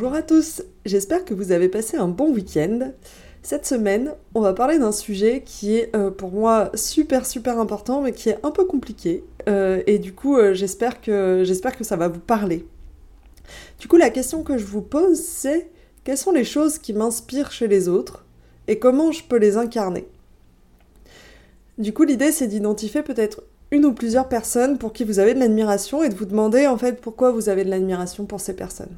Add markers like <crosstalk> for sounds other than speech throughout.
Bonjour à tous, j'espère que vous avez passé un bon week-end. Cette semaine, on va parler d'un sujet qui est euh, pour moi super super important mais qui est un peu compliqué euh, et du coup euh, j'espère que j'espère que ça va vous parler. Du coup la question que je vous pose c'est quelles sont les choses qui m'inspirent chez les autres et comment je peux les incarner? Du coup l'idée c'est d'identifier peut-être une ou plusieurs personnes pour qui vous avez de l'admiration et de vous demander en fait pourquoi vous avez de l'admiration pour ces personnes.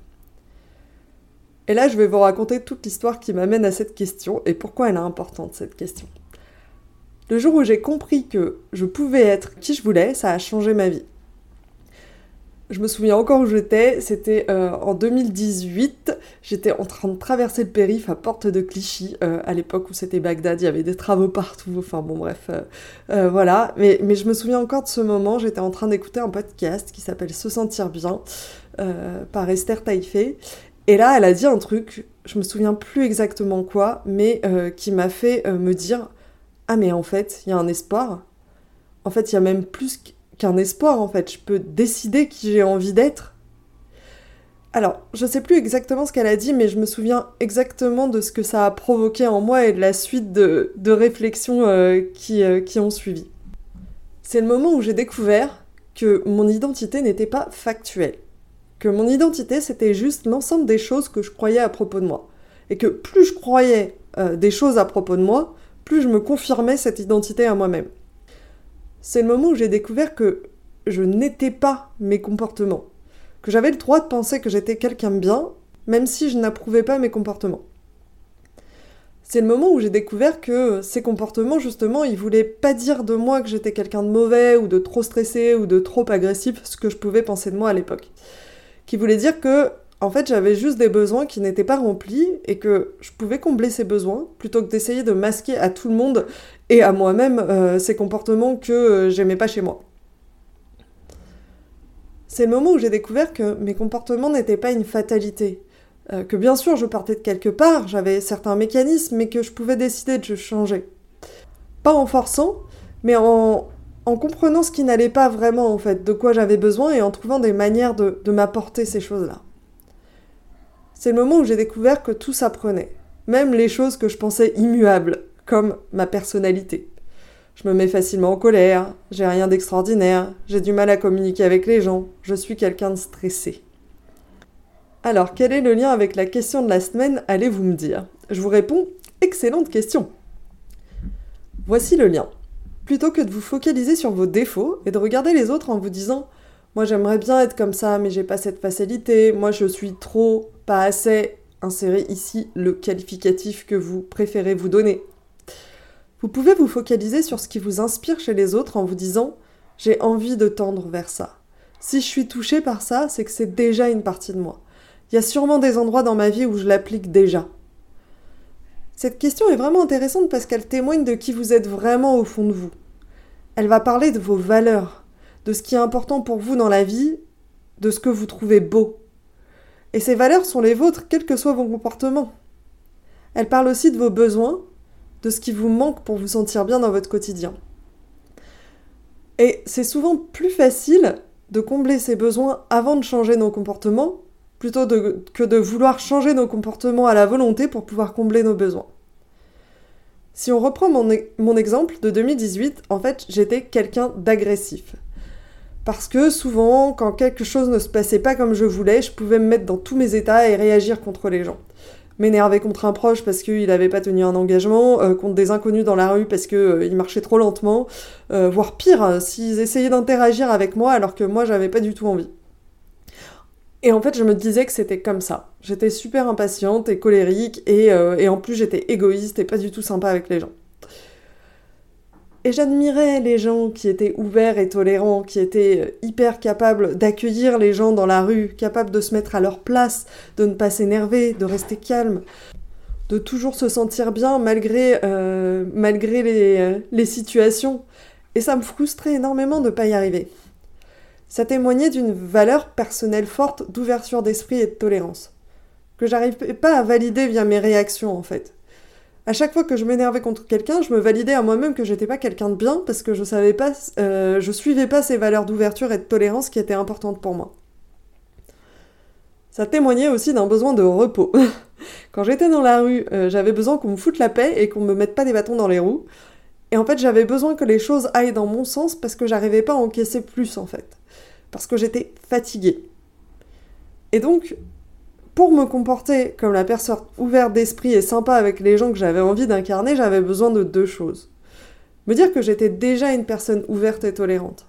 Et là, je vais vous raconter toute l'histoire qui m'amène à cette question et pourquoi elle est importante, cette question. Le jour où j'ai compris que je pouvais être qui je voulais, ça a changé ma vie. Je me souviens encore où j'étais, c'était euh, en 2018, j'étais en train de traverser le périph' à Porte de Clichy, euh, à l'époque où c'était Bagdad, il y avait des travaux partout, enfin bon bref, euh, voilà. Mais, mais, je me souviens encore de ce moment, j'étais en train d'écouter un podcast qui s'appelle Se sentir bien, par Esther Taïfé, et là, elle a dit un truc, je me souviens plus exactement quoi, mais euh, qui m'a fait euh, me dire Ah, mais en fait, il y a un espoir. En fait, il y a même plus qu'un espoir, en fait. Je peux décider qui j'ai envie d'être. Alors, je sais plus exactement ce qu'elle a dit, mais je me souviens exactement de ce que ça a provoqué en moi et de la suite de, réflexions euh, qui, qui ont suivi. C'est le moment où j'ai découvert que mon identité n'était pas factuelle que mon identité c'était juste l'ensemble des choses que je croyais à propos de moi. Et que plus je croyais euh, des choses à propos de moi, plus je me confirmais cette identité à moi-même. C'est le moment où j'ai découvert que je n'étais pas mes comportements, que j'avais le droit de penser que j'étais quelqu'un de bien, même si je n'approuvais pas mes comportements. C'est le moment où j'ai découvert que ces comportements, justement, ils voulaient pas dire de moi que j'étais quelqu'un de mauvais ou de trop stressé ou de trop agressif, ce que je pouvais penser de moi à l'époque qui voulait dire que en fait j'avais juste des besoins qui n'étaient pas remplis et que je pouvais combler ces besoins plutôt que d'essayer de masquer à tout le monde et à moi-même euh, ces comportements que euh, j'aimais pas chez moi. C'est le moment où j'ai découvert que mes comportements n'étaient pas une fatalité. Euh, que bien sûr je partais de quelque part, j'avais certains mécanismes, mais que je pouvais décider de changer. Pas en forçant, mais en, en comprenant ce qui n'allait pas vraiment en fait, de quoi j'avais besoin et en trouvant des manières de, m'apporter ces choses-là. C'est le moment où j'ai découvert que tout s'apprenait, même les choses que je pensais immuables, comme ma personnalité. Je me mets facilement en colère, j'ai rien d'extraordinaire, j'ai du mal à communiquer avec les gens, je suis quelqu'un de stressé. Alors, quel est le lien avec la question de la semaine, allez-vous me dire? Je vous réponds, excellente question. Voici le lien plutôt que de vous focaliser sur vos défauts et de regarder les autres en vous disant moi j'aimerais bien être comme ça mais j'ai pas cette facilité, moi je suis trop, pas assez, insérez ici le qualificatif que vous préférez vous donner. Vous pouvez vous focaliser sur ce qui vous inspire chez les autres en vous disant j'ai envie de tendre vers ça. Si je suis touchée par ça, c'est que c'est déjà une partie de moi. Il y a sûrement des endroits dans ma vie où je l'applique déjà. Cette question est vraiment intéressante parce qu'elle témoigne de qui vous êtes vraiment au fond de vous. Elle va parler de vos valeurs, de ce qui est important pour vous dans la vie, de ce que vous trouvez beau. Et ces valeurs sont les vôtres, quels que soient vos comportements. Elle parle aussi de vos besoins, de ce qui vous manque pour vous sentir bien dans votre quotidien. Et c'est souvent plus facile de combler ces besoins avant de changer nos comportements plutôt que de vouloir changer nos comportements à la volonté pour pouvoir combler nos besoins. Si on reprend mon, e-, exemple de 2018, en fait, j'étais quelqu'un d'agressif. Parce que souvent, quand quelque chose ne se passait pas comme je voulais, je pouvais me mettre dans tous mes états et réagir contre les gens. m'énerver contre un proche parce qu'il n'avait pas tenu un engagement, euh, contre des inconnus dans la rue parce qu'il euh, marchait trop lentement, euh, voire pire, s'ils essayaient d'interagir avec moi alors que moi j'avais pas du tout envie. Et en fait, je me disais que c'était comme ça. J'étais super impatiente et colérique, et, et en plus j'étais égoïste et pas du tout sympa avec les gens. Et j'admirais les gens qui étaient ouverts et tolérants, qui étaient hyper capables d'accueillir les gens dans la rue, capables de se mettre à leur place, de ne pas s'énerver, de rester calme, de toujours se sentir bien malgré, euh, malgré les, euh, les situations. Et ça me frustrait énormément de ne pas y arriver. Ça témoignait d'une valeur personnelle forte d'ouverture d'esprit et de tolérance, que j'arrivais pas à valider via mes réactions en fait à chaque fois que je m'énervais contre quelqu'un, je me validais à moi-même que j'étais pas quelqu'un de bien parce que je savais pas, euh, je suivais pas ces valeurs d'ouverture et de tolérance qui étaient importantes pour moi. Ça témoignait aussi d'un besoin de repos. <laughs> Quand j'étais dans la rue, euh, j'avais besoin qu'on me foute la paix et qu'on me mette pas des bâtons dans les roues. Et en fait, j'avais besoin que les choses aillent dans mon sens parce que j'arrivais pas à encaisser plus en fait. Parce que j'étais fatiguée. Et donc, pour me comporter comme la personne ouverte d'esprit et sympa avec les gens que j'avais envie d'incarner, j'avais besoin de deux choses. Me dire que j'étais déjà une personne ouverte et tolérante.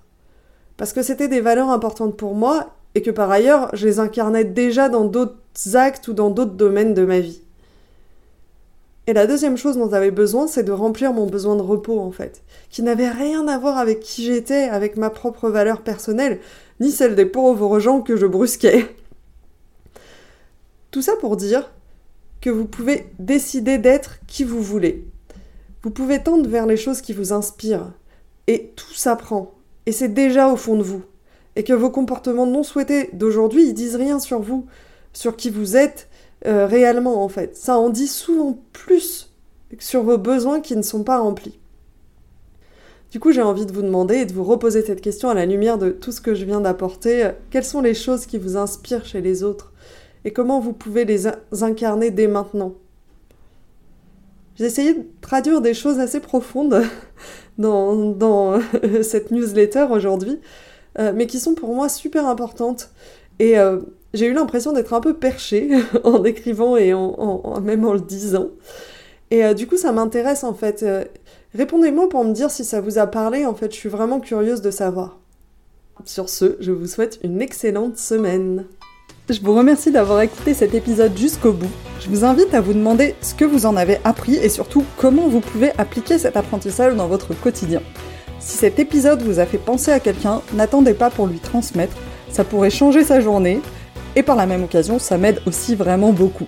Parce que c'était des valeurs importantes pour moi et que par ailleurs, je les incarnais déjà dans d'autres actes ou dans d'autres domaines de ma vie. Et la deuxième chose dont j'avais besoin, c'est de remplir mon besoin de repos, en fait, qui n'avait rien à voir avec qui j'étais, avec ma propre valeur personnelle, ni celle des pauvres gens que je brusquais. Tout ça pour dire que vous pouvez décider d'être qui vous voulez. Vous pouvez tendre vers les choses qui vous inspirent. Et tout s'apprend. Et c'est déjà au fond de vous. Et que vos comportements non souhaités d'aujourd'hui, ils disent rien sur vous, sur qui vous êtes euh, réellement en fait. Ça en dit souvent plus sur vos besoins qui ne sont pas remplis. Du coup, j'ai envie de vous demander et de vous reposer cette question à la lumière de tout ce que je viens d'apporter. Quelles sont les choses qui vous inspirent chez les autres et comment vous pouvez les incarner dès maintenant? J'ai essayé de traduire des choses assez profondes <laughs> dans, <laughs> cette newsletter aujourd'hui, euh, mais qui sont pour moi super importantes. Et euh, j'ai eu l'impression d'être un peu perchée <laughs> en écrivant et en, même en le disant. Et euh, du coup, ça m'intéresse en fait. Répondez-moi pour me dire si ça vous a parlé. En fait, je suis vraiment curieuse de savoir. Sur ce, je vous souhaite une excellente semaine. Je vous remercie d'avoir écouté cet épisode jusqu'au bout. Je vous invite à vous demander ce que vous en avez appris et surtout comment vous pouvez appliquer cet apprentissage dans votre quotidien. Si cet épisode vous a fait penser à quelqu'un, n'attendez pas pour lui transmettre, ça pourrait changer sa journée et par la même occasion, ça m'aide aussi vraiment beaucoup.